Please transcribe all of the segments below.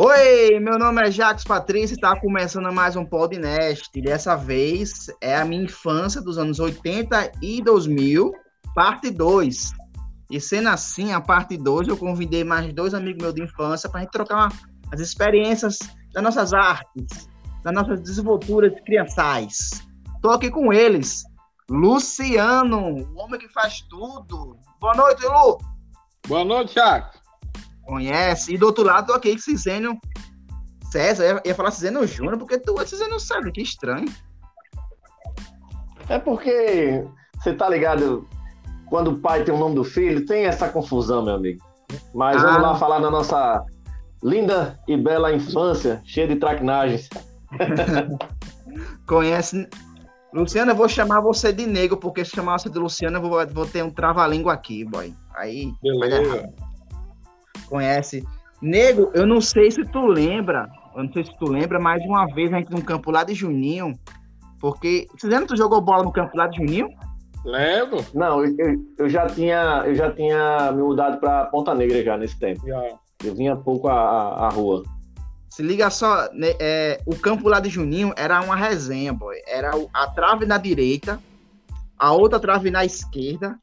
Oi, meu nome é Jacques Patrício e está começando mais um podcast. Dessa vez é a minha infância dos anos 80 e 2000, parte 2. E sendo assim, a parte 2, eu convidei mais dois amigos meus de infância para a gente trocar uma, as experiências das nossas artes, das nossas desenvolturas criançais. Estou aqui com eles, Luciano, o homem que faz tudo. Boa noite, Lu. Boa noite, Jacques. Conhece. E do outro lado, com Cisênio César. Eu ia, ia falar Cisênio Júnior, porque tu é Cisênio César. Que estranho. É porque você tá ligado, quando o pai tem o nome do filho, tem essa confusão, meu amigo. Mas ah. vamos lá falar da nossa linda e bela infância, cheia de traquinagens. Conhece. Luciano, eu vou chamar você de negro, porque se chamar você de Luciano, eu vou, vou ter um trava-língua aqui, boy. Aí. Beleza conhece. Nego, eu não sei se tu lembra, eu não sei se tu lembra, mas uma vez a gente num campo lá de Juninho, porque. Você lembra que tu jogou bola no campo lá de Juninho? Lembro. Não, eu, eu, já tinha, eu já tinha me mudado para Ponta Negra já nesse tempo. Já. Eu vinha pouco a, a, rua. Se liga só, né, é, o campo lá de Juninho era uma resenha, boy. Era a trave na direita, a outra trave na esquerda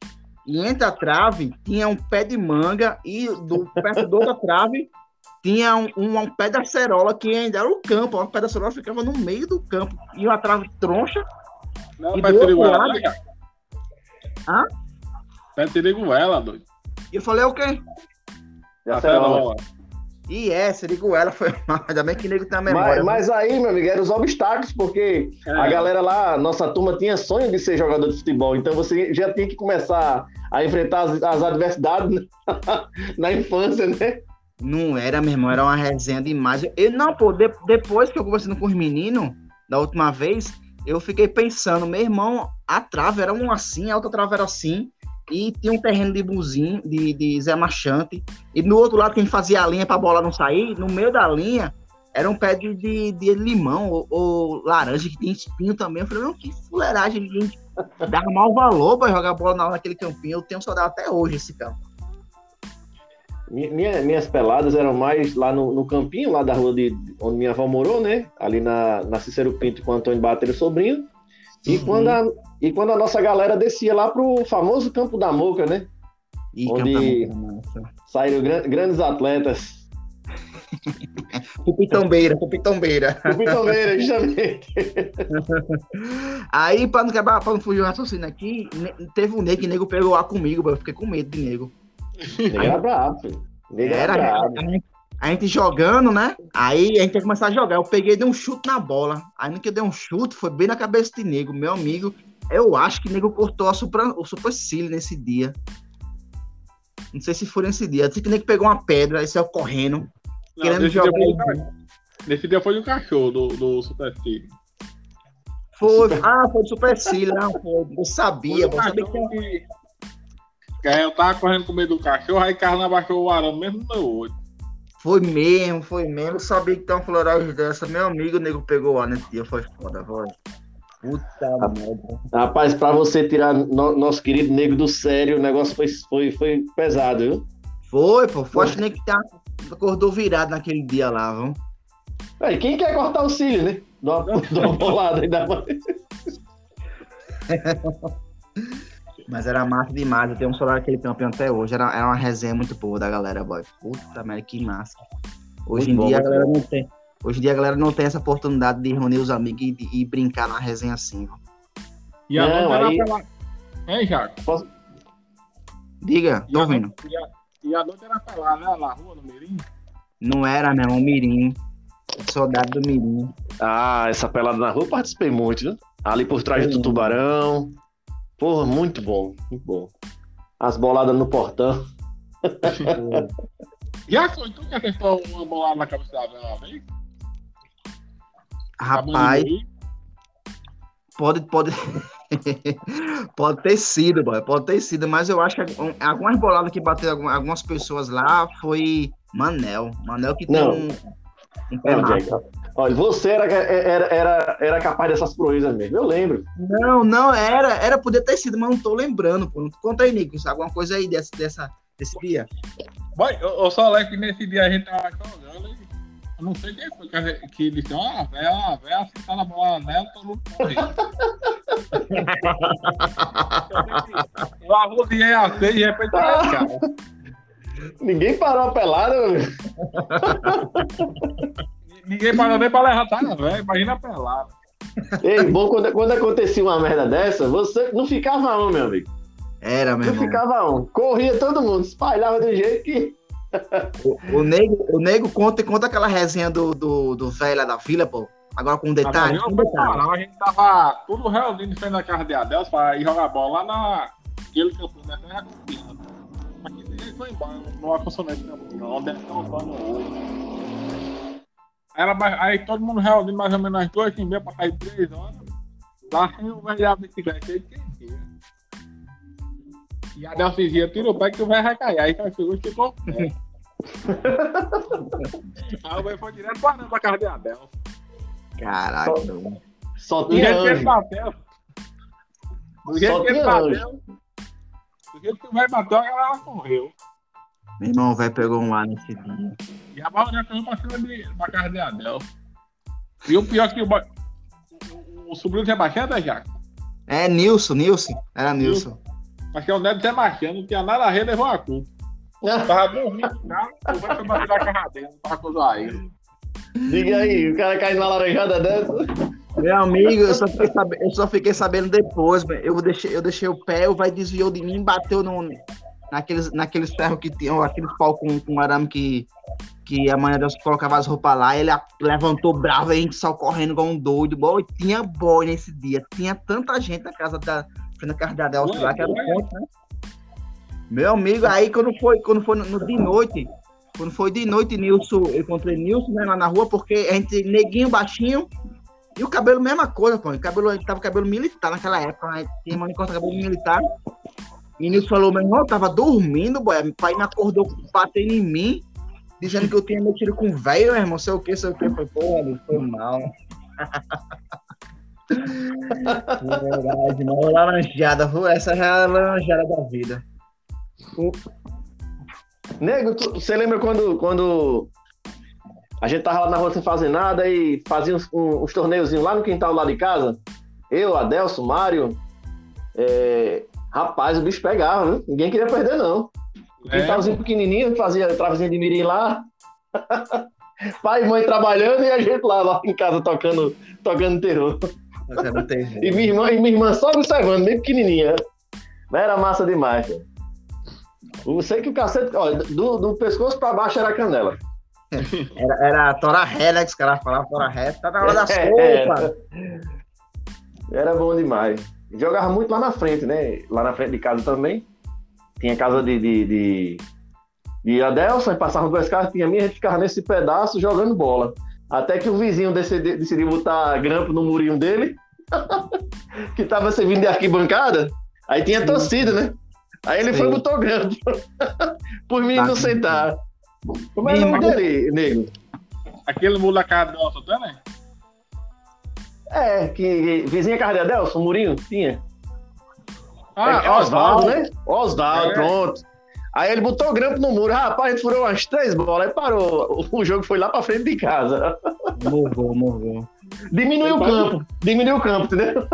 e entre a trave tinha um pé de manga e do perto da outra trave tinha um, um, um, pé da cerola que ainda era o campo. O pé da cerola ficava no meio do campo. E uma trave troncha. Não, e pé de lado... né, Hã? Pé de liguela, doido. E eu falei o quê? A cerola. E é, ela foi mal. Ainda bem que nego tem a memória. Mas, mas aí, meu amigo, eram os obstáculos, porque é. a galera lá, nossa turma tinha sonho de ser jogador de futebol. Então você já tinha que começar a enfrentar as, as adversidades na infância, né? Não era, meu irmão, era uma resenha demais. Eu, não, pô, de, depois que eu conversando com os meninos, da última vez, eu fiquei pensando, meu irmão, a trave era um assim, a outra trave era assim e tinha um terreno de buzinho, de, de Zé Machante, e no outro lado, quem fazia a linha para a bola não sair, no meio da linha, era um pé de, de, de limão ou, ou, laranja, que tem espinho também. Eu falei, não, que fuleiragem, gente, dá mau valor para jogar bola naquele campinho. Eu tenho saudade até hoje esse campo. Minha, minhas peladas eram mais lá no, no, campinho, lá da rua de onde minha avó morou, né? Ali na, na Cicero Pinto com o Antônio Bater, sobrinho. E, uhum. quando a, e quando a nossa galera descia lá pro famoso Campo da Moca, né? E onde saíram gran, grandes atletas. Cupitombeira, Cupitombeira. Cupitombeira, justamente. Aí, pra não quebrar, pra não fugir o raciocínio aqui, teve um nego que nego pegou lá comigo, eu fiquei com medo de nego. Nego era brabo, filho. Nego era, era brabo. A gente, a gente jogando, né? Aí a gente ia começar a jogar. Eu peguei e dei um chute na bola. Aí no que eu dei um chute, foi bem na cabeça de nego. Meu amigo, eu acho que nego cortou a supra, o supercílio nesse dia. Não sei se foi nesse dia. Disse que nego pegou uma pedra e saiu correndo. Não, querendo jogar. Nesse dia foi o cachorro do, do supercílio. Foi, ah, foi do supercílio, não, foi. Eu sabia, eu sabia que... que... Eu tava correndo com medo do cachorro, aí o carro não abaixou o arame mesmo no meu olho. Foi mesmo, foi mesmo. Eu sabia que tem uma floragem dessa. Meu amigo, o nego pegou lá nesse dia. Foi foda, foi. Puta merda. Rapaz, pra você tirar no, nosso querido nego do sério, o negócio foi, foi, foi pesado, viu? Foi, pô. Foi que nem que tá, acordou virado naquele dia lá, viu? Aí, quem quer cortar o cílio, né? Dá uma, dá uma bolada ainda mais. Mas era massa demais. Eu tenho um celular daquele campeão até hoje. Era, era uma resenha muito boa da galera, boy. Puta merda, que massa. Hoje muito em bom, dia a galera não tem. Hoje em dia a galera não tem essa oportunidade de reunir os amigos e, e brincar na resenha assim. E a não, aí... pela... Hein, Jaco? Posso... Diga, tô ouvindo. E a, e a era pra lá, né? Na rua, no Mirim? Não era, não, o Mirim. Soldado do Mirim. Ah, essa pelada na rua eu participei muito, viu? Ali por trás do tubarão. Porra, muito bom, muito bom. As boladas no portão. Já foi tu que acertou uma bolada na cabeça da vez? Rapaz, pode, pode, pode ter sido, boy, pode ter sido, mas eu acho que algumas boladas que bateu algumas pessoas lá foi Manel. Manel que tem Não. um, um pé Não, Olha, você era, era, era, era capaz dessas proezas mesmo, eu lembro. Não, não, era, era poder ter sido, mas não tô lembrando, pô. Conta aí, Nico, alguma coisa aí dessa, dessa, desse dia. Vai, eu, eu só lembro que nesse dia a gente tava jogando Eu não sei quem foi que, que disse, ó, a véia, a véia, assim tá na bola nela, todo mundo corre. Eu arrodiei a e de repente, cara. Ninguém parou a pelada, meu amigo. Ninguém parou nem pra levantar, velho. Imagina a pelada. Ei, bom, quando, quando acontecia uma merda dessa, você não ficava um, meu amigo. Era, meu Não irmão. ficava um. Corria todo mundo, espalhava do jeito que. O, o, nego, o nego conta, conta aquela resenha do, do, do velho lá da vila, pô. Agora com um detalhe. Com um detalhe. parar, a gente tava tudo reunido em frente da casa de Adelso pra ir jogar bola lá naquele campo, né? Terra Campeã. Aqui a gente foi embora, não é funcionante não, onde é que tá o pano hoje. Era, aí todo mundo reunido mais ou menos às duas e meia pra sair três horas. Lá sem o velho da bicicleta, aí quem. E a dizia, tira o pé que velho vai cair. Aí cara chegou e ficou. Aí o velho foi direto pra dentro da casa de Adelso. Caraca. Só jeito que ele anjo. bateu. Do jeito Só que ele bateu. Do jeito que o velho bateu, a galera correu. Meu irmão, o velho pegou um ar nesse dia. E a maioria correu pra cima de, pra casa de Adel. E o pior é que o, o, o, o sobrinho do Sebastião é Jaco. É, Nilson, Nilson. Era Nilson. Mas que é o neto do Sebastião, não tinha nada a ver, levou a culpa. Tava dormindo no carro, o velho foi bater na casa dele, não tava com o Zaire. Diga aí, o cara cai numa laranjada dessa. Meu amigo, eu só fiquei, sabe- eu só fiquei sabendo depois, velho. eu deixei, eu deixei o pé, o vai desviou de mim, bateu no, naqueles, naqueles ferros que tinham, aqueles pau com, com arame que, que a mãe Deus colocava as roupas lá, ele levantou bravo, e a gente só correndo igual um doido. Boy, tinha boy nesse dia, tinha tanta gente na casa da, da Adelso lá, que era o ponto, né? Meu amigo, aí quando foi, quando foi no, no- de noite, quando foi de noite, Nilson, eu encontrei Nilson né, lá na rua, porque a gente, neguinho, baixinho, e o cabelo, mesma coisa, pô. O cabelo, ele tava com cabelo militar naquela época, né? Tinha mano corta cabelo militar. E Nilson falou, meu irmão, eu tava dormindo, boy. Meu pai me acordou batendo em mim, dizendo que eu tinha metido com velho, meu irmão, sei o que, sei o que. Foi, Nilson, foi mal. É verdade, não, laranjada, essa é a laranjada da vida. Nego, tu- você lembra quando, quando a gente tava lá na rua sem fazer nada e fazia uns, um- uns torneiozinhos lá no quintal lá de casa? Eu, Adelso, Mário. é, Rapaz, o bicho pegava, viu? Ninguém queria perder, não. É, Quintalzinho pequenininho, fazia travazinha de mirim lá. Pai e mãe trabalhando e a gente lá, lá em casa tocando, tocando terror. Você não tem jeito. E minha irmã, e minha irmã só observando, bem pequenininha. Mas era massa demais. cara. Eu sei que o cacete, ó, do, do pescoço pra baixo era a canela. Era, era tora né? Que os caras falavam tora ré. Tá na hora da É, sopa. Era bom demais. Jogava muito lá na frente, né? Lá na frente de casa também. Tinha casa de, de, de, de Adelson, aí passavam duas casas, tinha a minha, a gente ficava nesse pedaço jogando bola. Até que o vizinho decidi- decidiu botar grampo no murinho dele, que tava servindo de arquibancada. Aí tinha torcida, né? Aí ele Sim. foi e botou grampo. Por mim não Tá. sentar. Como é o nome dele, nego? Aquele casa do nosso, tá, né? É, que vizinha casa de Adelson, o murinho? Tinha. Ah, é, Osvaldo, né? Osvaldo, É. pronto. Aí ele botou o grampo no muro. Rapaz, a gente furou umas três bolas, aí parou. O jogo foi lá pra frente de casa. Morgou, morgou. Diminuiu o campo. Diminuiu o campo, entendeu?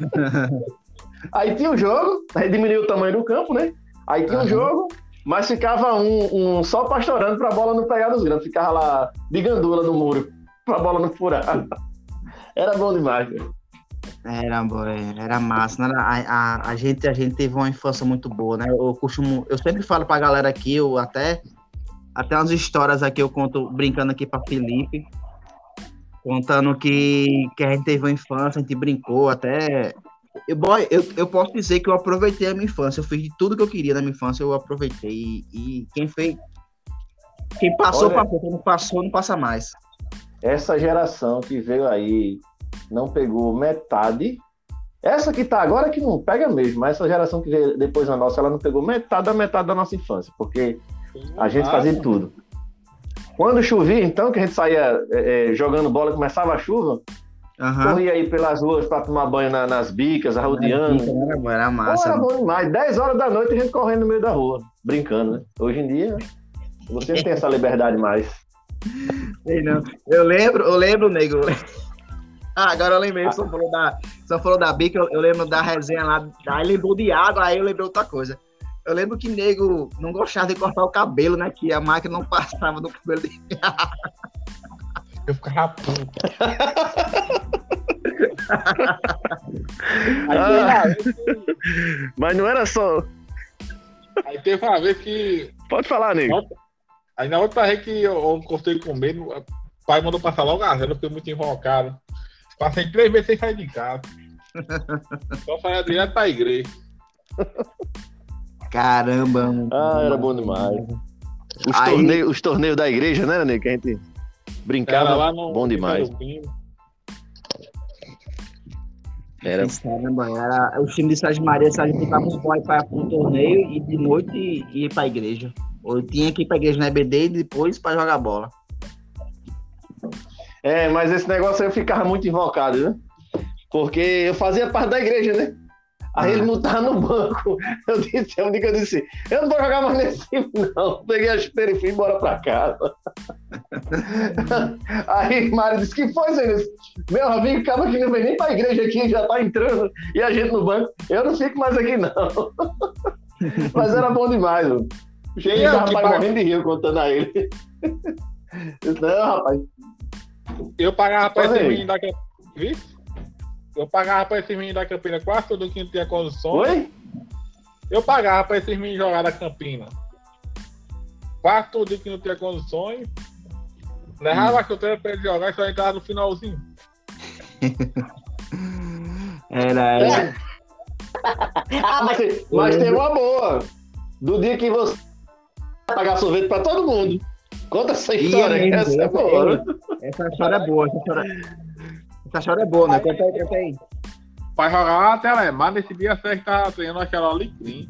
aí tinha o jogo, aí diminuiu o tamanho do campo, né? Aí tinha o Aham. jogo, mas ficava um, um só pastorando pra bola não pegar nos grampos. Ficava lá de gandula no muro, pra bola não furar. Era bom demais, velho. Era, boy, era massa. né? A, a, a, gente, a gente teve uma infância muito boa, né? Eu costumo, eu sempre falo pra galera aqui, eu até, até umas histórias aqui eu conto brincando aqui pra Felipe, contando que, que a gente teve uma infância, a gente brincou até. Eu, boy, eu, eu posso dizer que eu aproveitei a minha infância, eu fiz de tudo que eu queria na minha infância, eu aproveitei. E, e quem fez. Quem passou, Olha- passou, quem não passou, não passa mais. essa geração que veio aí não pegou metade. Essa que tá agora que não pega mesmo, mas essa geração que veio depois da nossa, ela não pegou metade da metade da nossa infância, porque a gente fazia tudo. Quando chovia, então, que a gente saía é, é, jogando bola e começava a chuva, Aham. corria aí pelas ruas para tomar banho na- nas bicas, arrodeando. Era, era massa. era bom demais. 10 horas da noite a gente correndo no meio da rua, brincando, né? Hoje em dia, você não tem essa liberdade mais. Sei não. Eu lembro, eu lembro, nego. Agora eu lembrei, só falou da, só falou da bica, eu, eu lembro da resenha lá, aí lembrou de água, aí eu lembrei outra coisa. Eu lembro que nego não gostava de cortar o cabelo, né? Que a máquina não passava no cabelo dele. Eu ficava puto. Aí teve uma vez que- Mas não era só. Aí teve uma vez que. Pode falar, nego. Aí na outra vez que eu, eu cortei com medo, o pai mandou passar logo a vela, eu fiquei muito invocado. Passei três vezes sem sair de casa. Só saía direto pra igreja. Caramba, mano. Ah, era bom demais. Os, Aí- torneios, os torneios da igreja, né, nego? Que a gente brincava. Era lá no. bom demais. Era. Caramba, era o time de Sérgio Maria, Sérgio botava os boys para o torneio e de noite ia pra igreja. Ou tinha que ir pra igreja na EBD e depois pra jogar bola. É, mas esse negócio aí eu ficava muito invocado, né? Porque eu fazia parte da igreja, né? Aí Ah. ele não tava no banco. Eu disse, dia que eu disse, eu não vou jogar mais nesse time, não. Peguei a chuteira e fui embora pra casa. Aí Mário disse, que foi? Eu disse, Meu amigo, acaba que não vem nem pra igreja aqui, já tá entrando, e a gente no banco. Eu não fico mais aqui, não. Mas era bom demais, mano. Cheguei E o eu que rapaz morrendo de rir contando a ele. Eu disse, não, rapaz, Eu pagava pra esse menino da Campina. Viu? Eu pagava pra esse menino da Campina quase tudo que não tinha condições. oi? Eu pagava pra esses meninos jogar na Campina. Quase tudo que não tinha condições. Levava a chuteira pra ele jogar e só entrava no finalzinho. Era, era. Ah, mas, mas tem uma boa. Do dia que você pagar sorvete pra todo mundo. Conta essa história, mesmo, essa é essa boa. aí. Essa história é boa. Essa história, essa história é boa, né? Conta aí, conta aí. Pra jogar lá na Telemar, nesse dia a Sérgio tava treinando aquela Alecrim.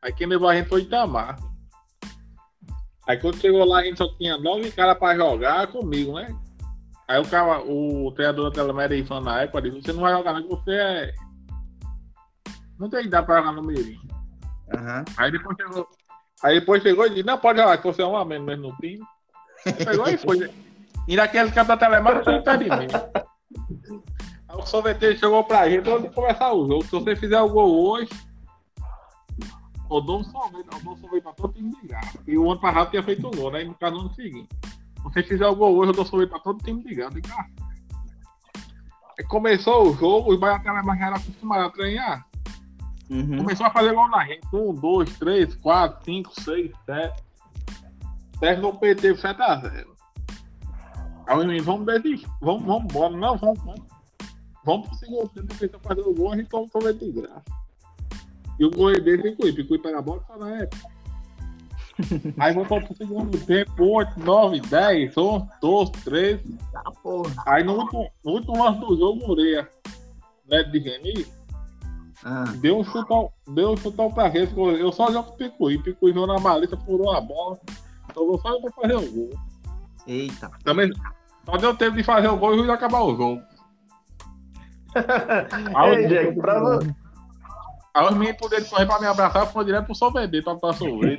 Aí quem levou a gente foi Itamar. Aí quando chegou lá, a gente só tinha nove caras pra jogar comigo, né? Aí o cara, o treinador da Telemar aí falando na época, disse, você não vai jogar não, você é. Não tem idade pra jogar no Mirim. Aham. Aí depois chegou. Aí depois chegou e disse, não, pode jogar, que você é um menos mesmo no time. Pegou e foi. E naquele campo da Telemar tinha impedimento. Aí o sorveteiro chegou pra gente de começar o jogo. Se você fizer o gol hoje, eu dou um sorvete, eu dou um sorvete pra todo time de. E o ano passado tinha feito o gol, né? E no caso no ano seguinte. Se você fizer o gol hoje, eu dou sorvete pra todo time de. De começou o jogo, os baianos da Telemar já eram acostumados a treinar. Uhum. Começou a fazer gol na gente. Um, dois, três, quatro, cinco, seis, sete. Sérgio não perdeu 7 a 0. Aí meninos, vamos desistir. Vamos, vamos embora. Não, vamos, vamos. Vamos pro segundo tempo, tentar fazer o gol, a gente toma um sorvete de graça. E o gol é dele, Picuí. Picuí pega a bola só na época. Aí voltou pro segundo tempo, 8, 9, 10, 11, 12, 13. Tá, porra. Aí no último, no último lance do jogo, o Moreira, neto de Geni, Ah, Deu um chutão, deu um chutão pra rede. Eu só jogo Picuí. Picuí jogou na maleta, furou a bola. Então vou só pra fazer o gol. eita. Também só deu tempo de fazer o gol e já acabar o jogo. Ei, Jack, pra vo- Aí os meninos poderam correr pra me abraçar, foi direto pro sorvete pra botar sorvete.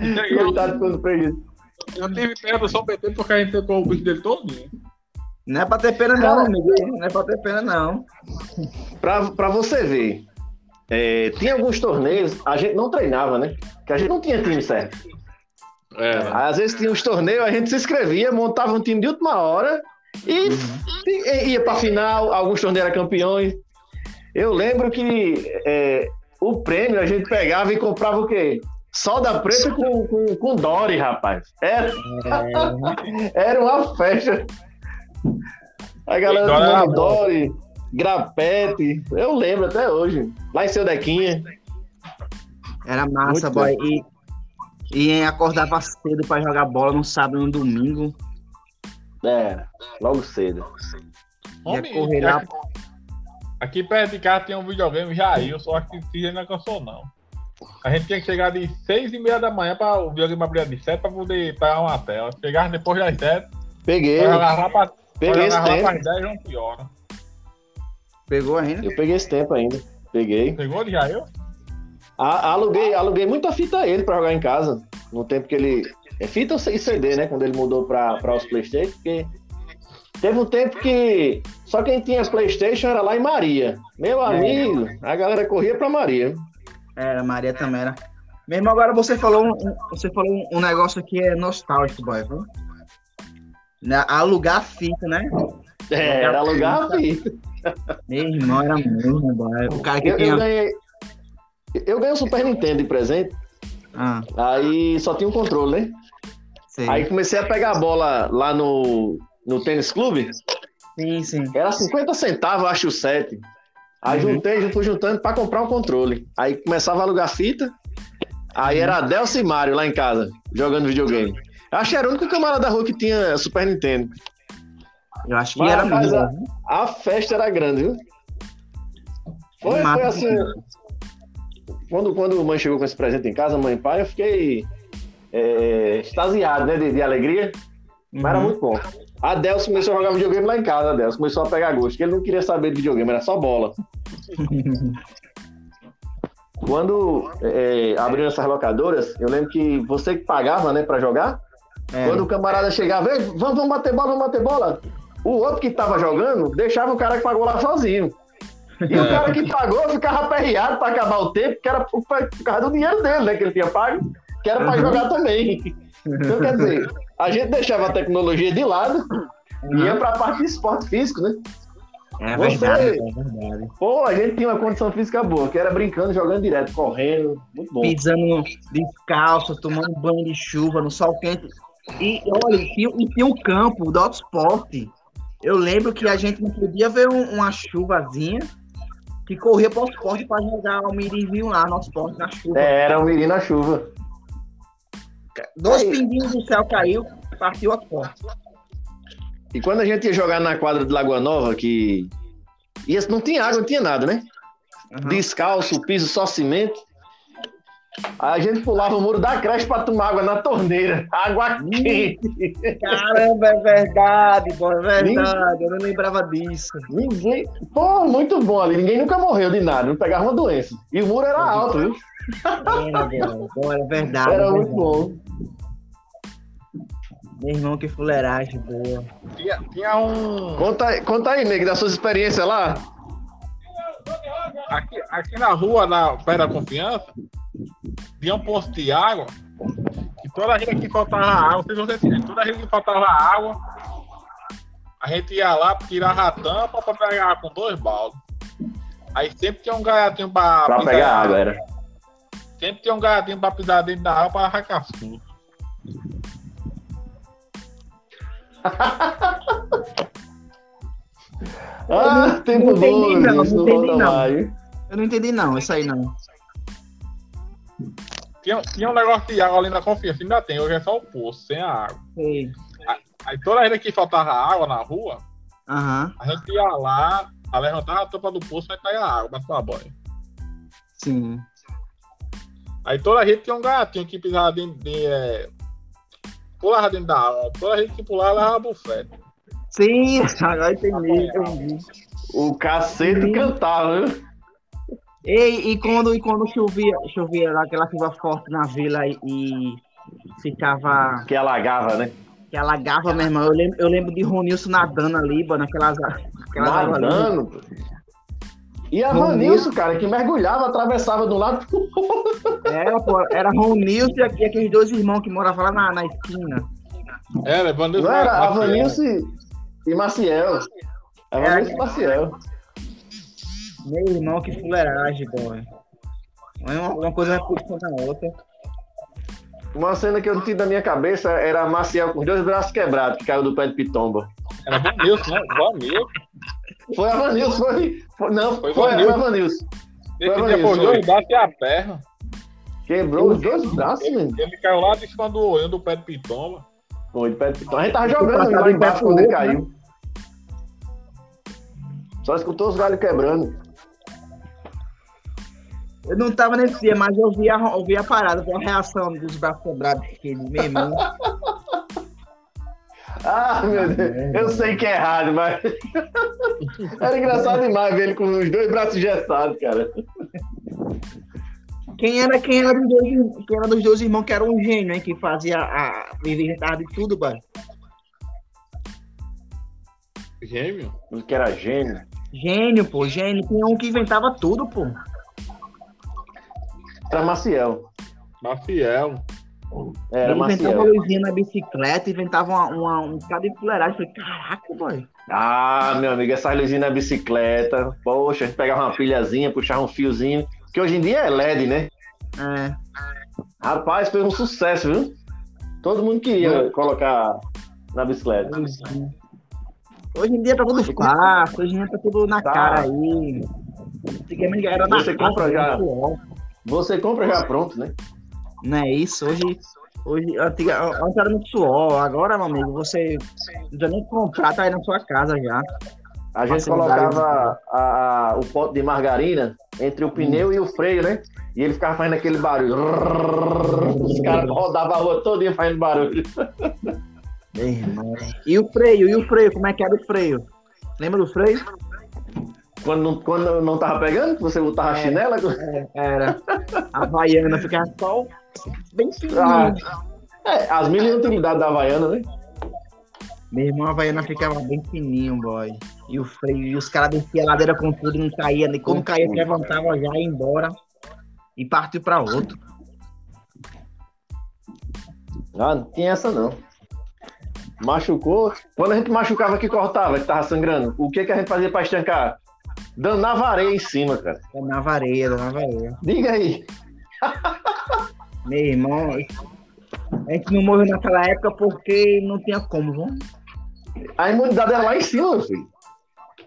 E eu, tive pena do sorvete porque a gente tocou o bicho dele todinho. Não é pra ter pena, não, amigo. Não é pra ter pena, não. Pra, pra você ver, é, tinha alguns torneios, a gente não treinava, né? Que a gente não tinha time certo. É. Às vezes tinha uns torneios, a gente se inscrevia, montava um time de última hora e, e- ia pra final, alguns torneios eram campeões. Eu lembro que é, o prêmio a gente pegava e comprava o quê? Soda preta com, com, com Dory, rapaz. Era, era uma festa. A galera tomando Dory, grapete. Eu lembro até hoje. Lá em seu Dequinha. Era massa, Muito boy. E, e acordava cedo pra jogar bola no sábado e no domingo. É, logo cedo. Homem, correr lá. aqui, aqui perto de casa tem um videogame Jair, só que se não cansou não. A gente tinha que chegar de 6 e meia da manhã para o videogame abrir de 7 para poder pegar uma tela. Chegava depois das 7, Peguei, pra lá para peguei esse tempo. para as 10 não piora. Pegou ainda? Eu peguei esse tempo ainda. Peguei. Pegou de Jair? A- aluguei, aluguei muita fita a ele pra jogar em casa. No tempo que ele, É fita e CD, né? Quando ele mudou para os Playstation, porque teve um tempo que só quem tinha Playstation era lá em Maria. Meu É. amigo, a galera corria pra Maria. Era, Maria também era. Mesmo agora você falou um, um- você falou um negócio que é nostálgico, boy, viu? Na- Alugar fita, né? É, era alugar fita. Meu irmão era mesmo, boy. O cara que Eu, eu tinha. ganhei. Eu ganhei um Super Nintendo de presente, Ah, aí só tinha um controle, né? sei. Aí comecei a pegar a bola lá no, no tênis clube, Sim, sim. era 50 centavos, acho o set. Aí Uhum. juntei, fui juntando pra comprar um controle. Aí começava a alugar fita, aí era Adelson e Mário lá em casa, jogando videogame. Eu acho que era o único camarada da rua que tinha Super Nintendo. Eu acho que Mas, era mas a- A festa era grande, viu? Foi, foi assim. Quando, quando a mãe chegou com esse presente em casa, mãe e pai, eu fiquei é, extasiado, né? De, de alegria. Mas era Uhum. muito bom. A Delcio começou a jogar videogame lá em casa, a Delcio começou a pegar gosto, que ele não queria saber de videogame, era só bola. Quando é, abriram essas locadoras, eu lembro que você que pagava, né, pra jogar, É. quando o camarada chegava, "Ei, vamos, vamos bater bola, vamos bater bola. O outro que tava jogando deixava o cara que pagou lá sozinho. E o cara que pagou ficava aperreado pra acabar o tempo, que era por, por causa do dinheiro dele, né? Que ele tinha pago, que era pra Uhum. jogar também. Então, quer dizer, a gente deixava a tecnologia de lado e ia pra parte de esporte físico, né? É Você- verdade, é verdade. Pô, a gente tinha uma condição física boa, que era brincando, jogando direto, correndo, muito bom. Pisando descalço, tomando banho de chuva no sol quente. E olha, e e tinha um campo do autosport. Eu lembro que a gente não podia ver um- uma chuvazinha que corria para o esporte para jogar o mirizinho lá no esporte na chuva. É, era um mirim na chuva. Dois Aí. pinguinhos do céu caiu, partiu o esporte. E quando a gente ia jogar na quadra de Lagoa Nova, que. E não tinha água, não tinha nada, né? Uhum. Descalço, o piso só cimento. A gente pulava o muro da creche pra tomar água na torneira. Água quente. Caramba, é verdade, pô, é verdade. Eu não lembrava disso. Ninguém. Pô, muito bom ali. Ninguém nunca morreu de nada, não pegava uma doença. E o muro era alto, viu? É, pô, é verdade. Era é muito bom. Meu irmão, que fuleiragem boa. Tinha, tinha um. Conta, aí- conta aí, nego, da sua experiência lá. Aqui, aqui na rua, na, perto da confiança, tinha um posto de água. E toda vez que faltava água, não sei se sabe, toda vez que faltava água, a gente ia lá, tirava a tampa pra pegar água com dois baldes. Aí sempre tinha um gaiatinho pra, Pra pisar- pegar água, era. Sempre tinha um gaiatinho pra pisar dentro da água pra arrancar tudo. Ah, não- tempo não entendi, bom, não, não não não. mais. Eu não entendi, não, isso aí não. Tinha, tinha um negócio de água ali na confiança, ainda tem, hoje é só o poço, sem a água. Sei. Aí toda vez que faltava água na rua, Aham, a gente ia lá, a levantar a tampa do poço e cair a água pra tomar banho. sim. Aí toda gente tinha um gatinho que pisava dentro de. É, pulava dentro da água. Toda gente que pulava levava bufete. Sim, agora entendi, entendi. O cacete cantava, viu? E, e quando, e quando chovia, chovia lá, aquela chuva forte na vila e, e ficava. Que alagava, né? que alagava, meu irmão. Eu lembro, eu lembro de Ronilson nadando ali, pô, naquelas. naquelas. Nadando. E a Ronilson. Vanilson, cara, que mergulhava, atravessava do lado pro outro. Era, pô, era Ronilson e aqu- aqueles dois irmãos que moravam lá na, na esquina. É, levando Não era a Vanilson e- e Maciel. A É, Vanilson e Maciel. Meu irmão, que fuleiragem, pô. Uma, uma coisa vai puxando a outra. Uma cena que eu não tinha na minha cabeça era a Maciel com os dois braços quebrados, que caiu do pé de Pitomba. Era Vanilson, né? Vanilson. Foi a Vanilson, foi. foi- não, Foi foi, Vanilson. foi a Vanilson. Foi dia Vanilson, foi dois braços e a perna. Quebrou os dois braços, Ele, menino. ele caiu lá de cima do olho do pé de pitomba. Foi de pé de Pitomba. A gente tava jogando lá embaixo quando ele né? caiu. Só escutou os galhos quebrando. Eu não tava nesse dia, mas eu vi a, eu vi a parada, vi a reação dos braços quebrados meu irmão. Ah, meu Deus. Eu sei que é errado, mas. Era engraçado demais ver ele com os dois braços engessados, cara. Quem era, quem, era dos dois, irmãos- quem era dos dois irmãos que era um gênio, hein? Que fazia a. inventava de tudo, mano. Gêmeo? Que era gênio. Gênio, pô, gênio. Tinha um que inventava tudo, pô. Era Maciel. Maciel. Era Ele inventava Maciel. luzinha na bicicleta, inventava uma, uma, um cara de fuleiragem. Falei, caraca, boy. Ah, meu amigo, essas luzinhas na bicicleta. Poxa, a gente pegava uma pilhazinha, puxava um fiozinho. Que hoje em dia é LED, né? É. Rapaz, foi um sucesso, viu? Todo mundo queria colocar na bicicleta. luzinha. Hoje em dia tá tudo fácil, hoje em dia tá tudo na Tá. cara aí. Antigamente era na Você compra já? Você compra já pronto, né? Não é isso, hoje. Hoje, antiga, antes era no suor, agora, meu amigo, você não precisa nem comprar, tá aí na sua casa já. A gente colocava a- a- o pote de margarina entre o pneu e o freio, né? E ele ficava fazendo aquele barulho. Os caras rodavam a rua toda fazendo barulho. E o freio, e o freio, como é que era o freio? Lembra do freio? Quando não, quando não tava pegando, você botava a É. chinela. Era. A Havaiana ficava só bem fininho. Ah, é, as mil utilidades da Havaiana, né? Meu irmão, a Havaiana ficava bem fininho, boy. E o freio, e os caras desciam a ladeira com tudo e não caía. E quando caía, se levantava já ia embora. E partiu pra outro. Ah, não tinha essa não. Machucou. Quando a gente machucava que cortava, que tava sangrando, o que, que a gente fazia pra estancar? Danava areia em cima, cara. Na vareia, na vareia. Diga aí. Meu irmão, a gente não morreu naquela época porque não tinha como, vamos? A imunidade era lá em cima, filho.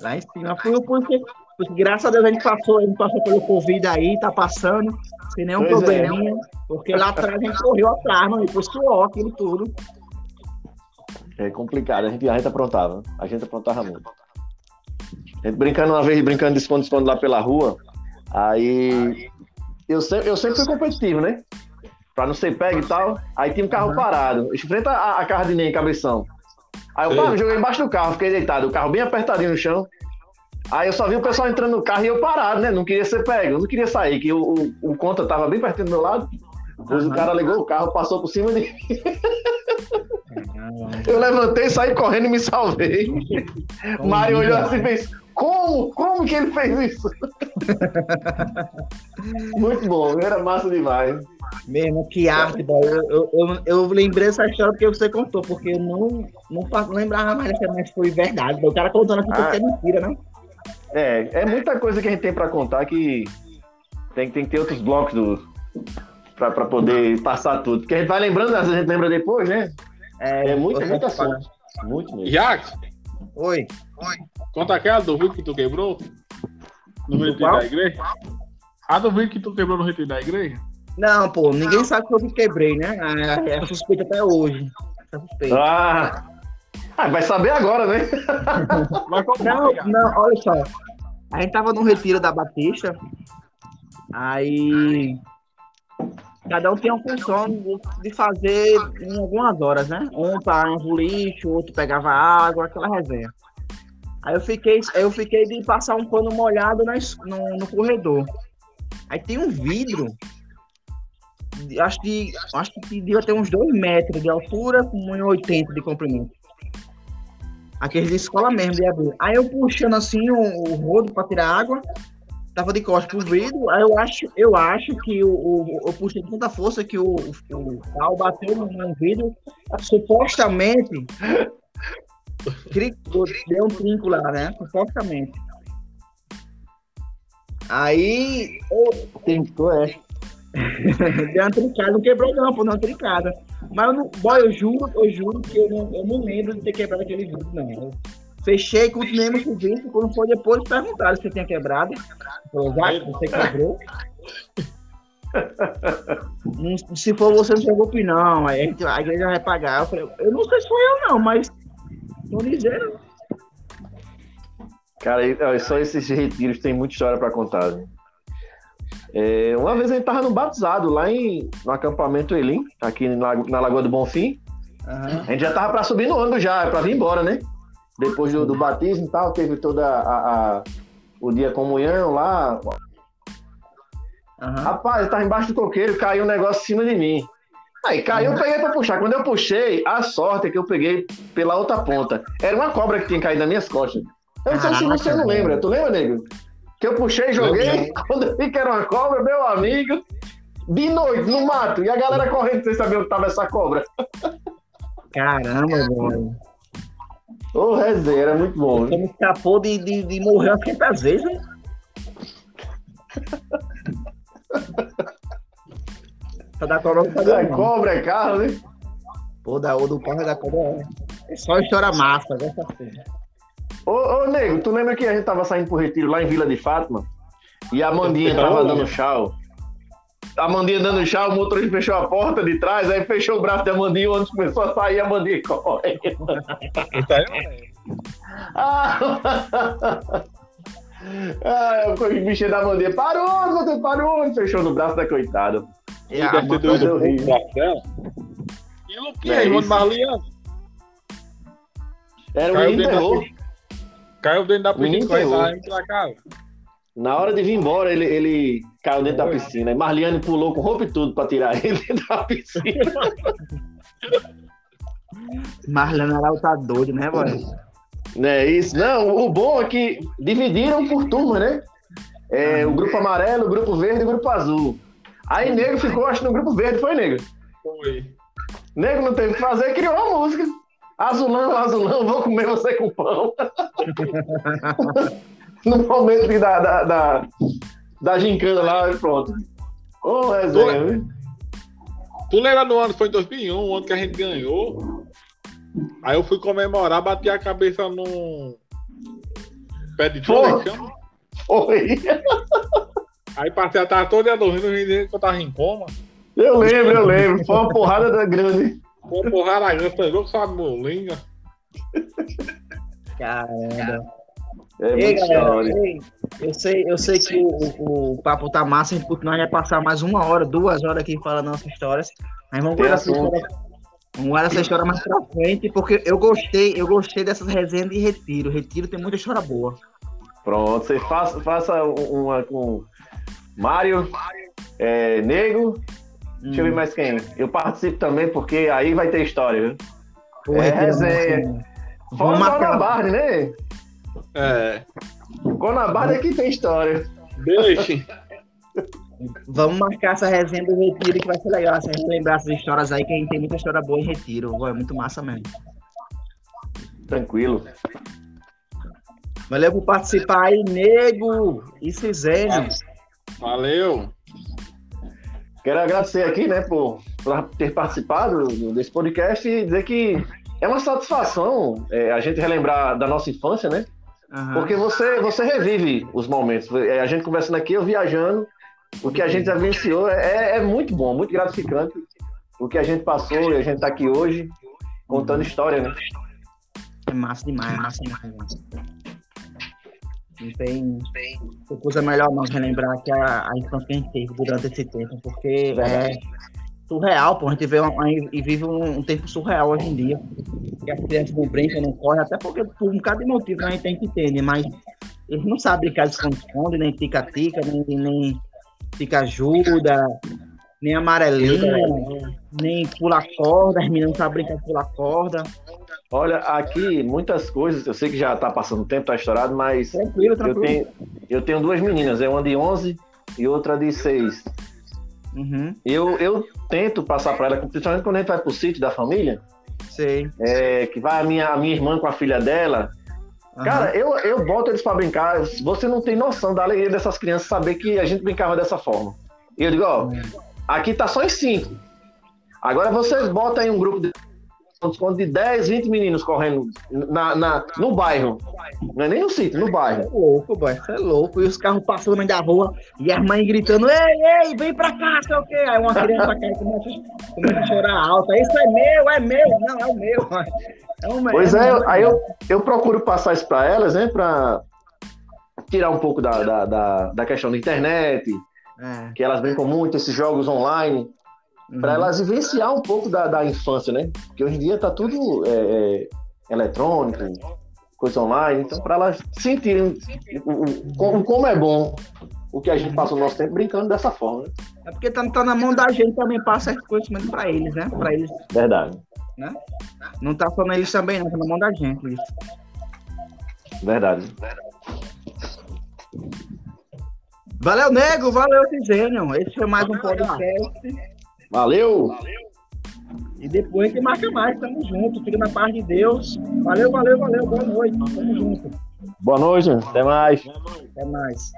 Lá em cima. Foi porque, porque graças a Deus a gente passou, a gente passou pelo Covid aí, tá passando, sem nenhum Pois é. probleminha. Porque lá atrás a gente correu atrás, mano, e foi suor, aquilo tudo. É complicado, a gente, a gente aprontava. A gente aprontava muito. A gente brincando uma vez, brincando de esconde-esconde lá pela rua. Aí eu sempre, eu sempre fui competitivo, né? Pra não ser pego e tal. Aí tinha um carro Uhum. parado. Enfrenta a, a casa de nem cabeção. Aí eu pá, me joguei embaixo do carro, fiquei deitado, o carro bem apertadinho no chão. Aí eu só vi o pessoal entrando no carro e eu parado, né? Não queria ser pego, não queria sair, que o, o, o conta tava bem pertinho do meu lado. Depois o cara ligou o carro, passou por cima de mim. Eu levantei, saí correndo e me salvei. O Mário olhou assim e fez: Como? Como que ele fez isso? Muito bom, era massa demais. Mesmo, que arte, boy. Eu, eu, eu, eu lembrei dessa história porque você contou, porque eu não, não, lembrava mais dessa, mas foi verdade. boy. O cara contando assim, Ah. porque é mentira, né? É, é muita coisa que a gente tem pra contar que tem, tem que ter outros blocos do, pra, pra poder passar tudo. Porque a gente vai lembrando, às vezes a gente lembra depois, né? É muito, outra muito parada. assunto. Muito mesmo. Jacques, Oi. conta aquela do vídeo que tu quebrou no retiro da igreja. A do vídeo que tu quebrou no retiro da igreja? Não, pô, ninguém sabe que eu que quebrei, né? É, é suspeito até hoje. É suspeito. Ah, ah, vai saber agora, né? Não, não, olha só. A gente tava no retiro da Batista. Aí. Cada um tinha uma função de- fazer em algumas horas, né? Um parava o lixo, outro pegava água, aquela resenha. Aí eu fiquei, eu fiquei de passar um pano molhado na no, no corredor. Aí tem um vidro. Acho que, acho que devia ter uns 2 metros de altura com 1,80 de comprimento. Aqueles de escola mesmo, de abrir. Aí eu puxando assim o, o rodo pra tirar água, tava de costas pro vidro, aí eu acho, eu acho que o, o, eu puxei tanta força que o, o, o pau bateu no, no vidro, supostamente cri- deu um trinco lá, né? Supostamente. Aí eu, trincou, é. deu uma trincada, não quebrou não, pô, deu uma trincada. Mas eu não, boy, eu juro, eu juro que eu não, eu não lembro de ter quebrado aquele vidro, não. Fechei, continuei no serviço, quando foi depois perguntaram se eu tinha quebrado. Já, você quebrou. Se for você, não se preocupe, não. Aí a, gente- a igreja vai pagar. Eu falei, eu não sei se foi eu, não, mas não dizendo. Cara, só esses retiros tem muita história pra contar. né? É, uma vez a gente tava no batizado lá em, no acampamento Elim, aqui na, na Lagoa do Bonfim. Aham. A gente já tava pra subir no ônibus já, pra vir embora, né? Depois do, do batismo e tal, teve toda a, a- o dia comunhão lá. Aham. Rapaz, eu tava embaixo do coqueiro, caiu um negócio em cima de mim. Aí caiu, eu peguei pra puxar. Quando eu puxei, a sorte é que eu peguei pela outra ponta. Era uma cobra que tinha caído nas minhas costas. Eu não sei se você não lembra. Tu lembra, nego? Que eu puxei, joguei. Quando eu vi que era uma cobra, meu amigo, de noite, no mato. E a galera correndo sem saber onde tava essa cobra. Caramba, mano. Ô, resenha, era muito bom. Me escapou de, de, de morrer umas 500 vezes, né? Só da cobra não É sabia, não. cobra, é carro, né? Pô, da, o do corre da cobra é. É só história massa, gosta assim. Ô, ô, nego, tu lembra que a gente tava saindo pro retiro lá em Vila de Fátima? E a Mandinha Eu tava dando chau. A Mandinha dando chau, o motorista fechou a porta de trás, aí fechou o braço da Mandinha, o ônibus começou a sair, a Mandinha corre. Lembro. Ah, ah, o bicho da Mandinha, parou, você parou, fechou no braço da coitada. E E a, deve ter horrível. o dela. E Luquinha, É irmão isso. de Marliano, Era o Caiu menino dentro da terror. piscina. caiu dentro da piscina Menino correndo terror. lá pra casa. Na hora de vir embora, ele, ele caiu dentro da piscina. E Marliane pulou com roupa e tudo pra tirar ele dentro da piscina. Marlene era tá doido, né, mano? Não é isso? Não, o bom é que dividiram por turma, né? É, o grupo amarelo, o grupo verde e o grupo azul. Aí negro ficou, acho, no grupo verde, foi negro. Foi. Negro não teve o que fazer, criou uma música. Azulão, azulão, vou comer você com pão. no momento da, da, da, da gincana lá, e pronto. Ô, resenha, viu? Tu lembra no ano, foi em 2001, o ano que a gente ganhou. Aí eu fui comemorar, bati a cabeça num pé de que chama. Foi. Aí passei a tarde toda dormindo, que eu tava em coma. Eu lembro, eu lembro. Foi uma porrada da grande. Pô, porrada grande, pegou com sua molinga. Caramba. É Ei, galera, ei, eu sei, eu sei que o, o, papo tá massa, gente nós vai passar mais uma hora, duas horas aqui falando nossas histórias. Mas vamos guardar essa história, vamos guardar essa história mais pra frente, porque eu gostei, eu gostei dessas resenhas de retiro. Retiro tem muita história boa. Pronto, você faça, faça uma com Mário, é, Nego. Deixa eu ver Hum, mais quem. Eu participo também, porque aí vai ter história, viu? é retiro resenha. massa, Fora Vamos o. Conabarne, né? É. Conabarne aqui tem história. Deixe. Vamos marcar essa resenha do retiro que vai ser legal. Se a gente lembrar essas histórias aí, que a gente tem muita história boa em retiro. É muito massa mesmo. Tranquilo. Valeu por participar aí, nego e Cisene. Valeu. Quero agradecer aqui, né, por, por ter participado desse podcast e dizer que é uma satisfação é, a gente relembrar da nossa infância, né? Aham. Porque você, você revive os momentos. É, A gente conversando aqui, eu viajando, o que a gente já vivenciou é, é muito bom, muito gratificante. O que a gente passou e a gente tá aqui hoje contando história, né? É massa demais, é massa demais. Não tem, tem coisa melhor não relembrar que a, a infância que a gente teve durante esse tempo, porque é surreal, pô. A gente vê uma- e vive um, um tempo surreal hoje em dia. Que as crianças não brincam, não correm, até porque por um bocado de motivo a gente tem que entender, mas eles não sabem brincar de esconde-esconde, nem tica-tica, nem, nem pica-ajuda, nem amarelinha, nem pula corda, as meninas não sabem brincar de pular corda. Olha, aqui muitas coisas, eu sei que já tá passando tempo, tá estourado, mas Tranquilo, eu tranquilo. tenho, eu tenho duas meninas, é uma de 11 e outra de 6. Uhum, Eu, eu tento passar para ela, principalmente quando a gente vai pro sítio da família, sei. é, que vai a minha, a minha irmã com a filha dela. Aham. Cara, eu, eu boto eles para brincar. Você não tem noção da alegria dessas crianças saber que a gente brincava dessa forma. E eu digo, ó, aqui tá só em cinco. Agora vocês botam aí um grupo de, de 10, 20 meninos correndo na, na- no bairro. Não é nem no sítio, no é bairro. louco, boy, isso é louco. E os carros passando no meio da rua e as mães gritando: Ei, ei, vem pra cá, sei o quê. Aí uma criança cai começa, a chorar alto. Isso é meu, é meu. Não, é o meu. É o meu. Pois é, o meu. aí eu, eu procuro passar isso para elas, né? Para tirar um pouco da, da, da, da questão da internet, É, que elas brincam muito, esses jogos online. Uhum. para elas vivenciar um pouco da, da infância, né? Porque hoje em dia tá tudo é, é, eletrônico, coisa online, então para elas sentirem o- o- como, como é bom o que a gente passa o nosso tempo brincando dessa forma. Né? É porque tá, tá na mão da gente também passar esse conhecimento para eles, né? Para eles. Verdade. Né? Não tá só neles também, não, tá na mão da gente. Isso. Verdade. Valeu, nego. Valeu, Cisênio. Esse foi mais um podcast. Valeu. E depois gente marca mais. Tamo junto. Fica na paz de Deus. Valeu, valeu, valeu. Boa noite. Tamo junto. Boa noite. Até mais. Até mais.